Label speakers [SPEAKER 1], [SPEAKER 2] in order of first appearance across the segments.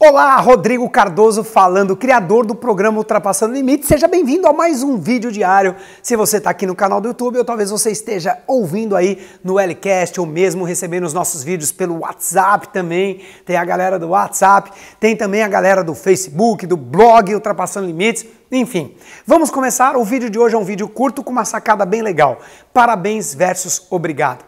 [SPEAKER 1] Olá, Rodrigo Cardoso falando, criador do programa Ultrapassando Limites. Seja bem-vindo a mais um vídeo diário. Se você está aqui no canal do YouTube ou talvez você esteja ouvindo aí no Lcast ou mesmo recebendo os nossos vídeos pelo WhatsApp também. Tem a galera do WhatsApp, tem também a galera do Facebook, do blog Ultrapassando Limites. Enfim, vamos começar. O vídeo de hoje é um vídeo curto com uma sacada bem legal. Parabéns versus obrigado.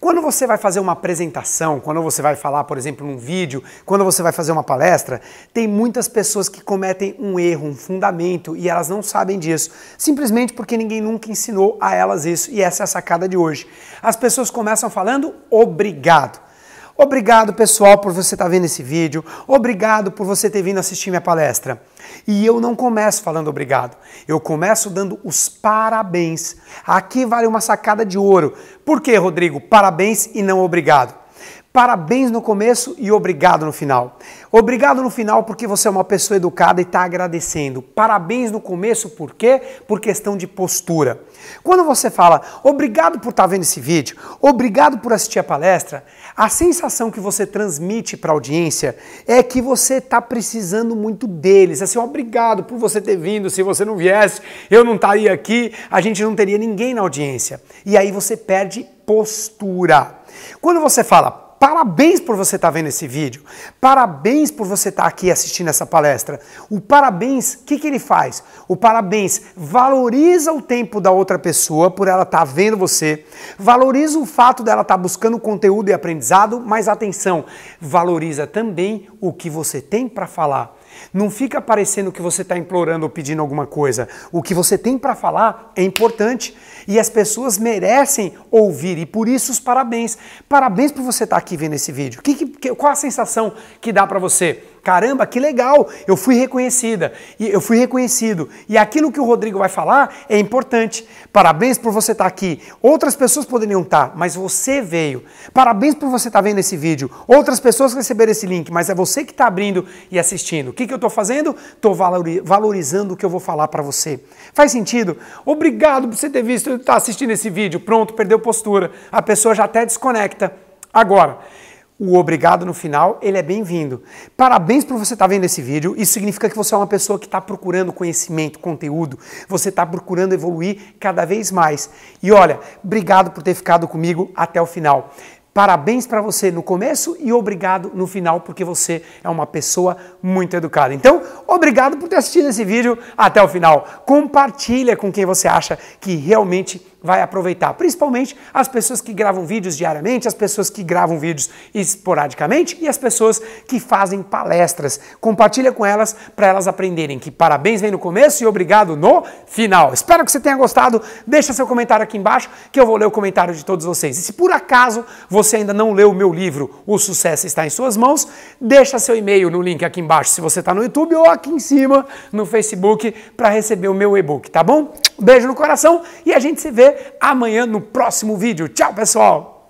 [SPEAKER 1] Quando você vai fazer uma apresentação, quando você vai falar, por exemplo, num vídeo, quando você vai fazer uma palestra, tem muitas pessoas que cometem um erro, um fundamento e elas não sabem disso, simplesmente porque ninguém nunca ensinou a elas isso e essa é a sacada de hoje. As pessoas começam falando obrigado. Obrigado, pessoal, por você estar tá vendo esse vídeo. Obrigado por você ter vindo assistir minha palestra. E eu não começo falando obrigado. Eu começo dando os parabéns. Aqui vale uma sacada de ouro. Por que, Rodrigo? Parabéns e não obrigado. Parabéns no começo e obrigado no final. Obrigado no final porque você é uma pessoa educada e está agradecendo. Parabéns no começo, por quê? Por questão de postura. Quando você fala obrigado por estar tá vendo esse vídeo, obrigado por assistir a palestra, a sensação que você transmite para a audiência é que você está precisando muito deles. Assim, obrigado por você ter vindo. Se você não viesse, eu não estaria aqui, a gente não teria ninguém na audiência. E aí você perde postura. Quando você fala Parabéns por você estar tá vendo esse vídeo. Parabéns por você estar tá aqui assistindo essa palestra. O parabéns, o que, que ele faz? O parabéns valoriza o tempo da outra pessoa por ela estar tá vendo você, valoriza o fato dela estar buscando conteúdo e aprendizado, mas atenção, valoriza também o que você tem para falar. Não fica parecendo que você está implorando ou pedindo alguma coisa. O que você tem para falar é importante e as pessoas merecem ouvir e por isso os parabéns. Parabéns por você estar tá aqui vendo esse vídeo. Que, que, qual a sensação que dá para você? Caramba, que legal! Eu fui reconhecida e eu fui reconhecido. E aquilo que o Rodrigo vai falar é importante. Parabéns por você estar aqui. Outras pessoas poderiam estar, mas você veio. Parabéns por você estar vendo esse vídeo. Outras pessoas receberam esse link, mas é você que está abrindo e assistindo. O que, que eu estou fazendo? Estou valorizando o que eu vou falar para você. Faz sentido? Obrigado por você ter visto, estar tá assistindo esse vídeo. Pronto, perdeu postura. A pessoa já até desconecta. Agora, o obrigado no final, ele é bem-vindo. Parabéns por você estar tá vendo esse vídeo. Isso significa que você é uma pessoa que está procurando conhecimento, conteúdo. Você está procurando evoluir cada vez mais. E olha, obrigado por ter ficado comigo até o final. Parabéns para você no começo e obrigado no final, porque você é uma pessoa muito educada. Então, obrigado por ter assistido esse vídeo até o final. Compartilha com quem você acha que realmente vai aproveitar, principalmente as pessoas que gravam vídeos diariamente, as pessoas que gravam vídeos esporadicamente e as pessoas que fazem palestras. Compartilha com elas para elas aprenderem que parabéns vem no começo e obrigado no final. Espero que você tenha gostado. Deixa seu comentário aqui embaixo que eu vou ler o comentário de todos vocês. E se por acaso você ainda não leu o meu livro O Sucesso está em suas mãos, deixa seu e-mail no link aqui embaixo se você está no YouTube ou aqui em cima no Facebook para receber o meu e-book, tá bom? Beijo no coração e a gente se vê amanhã no próximo vídeo. Tchau, pessoal!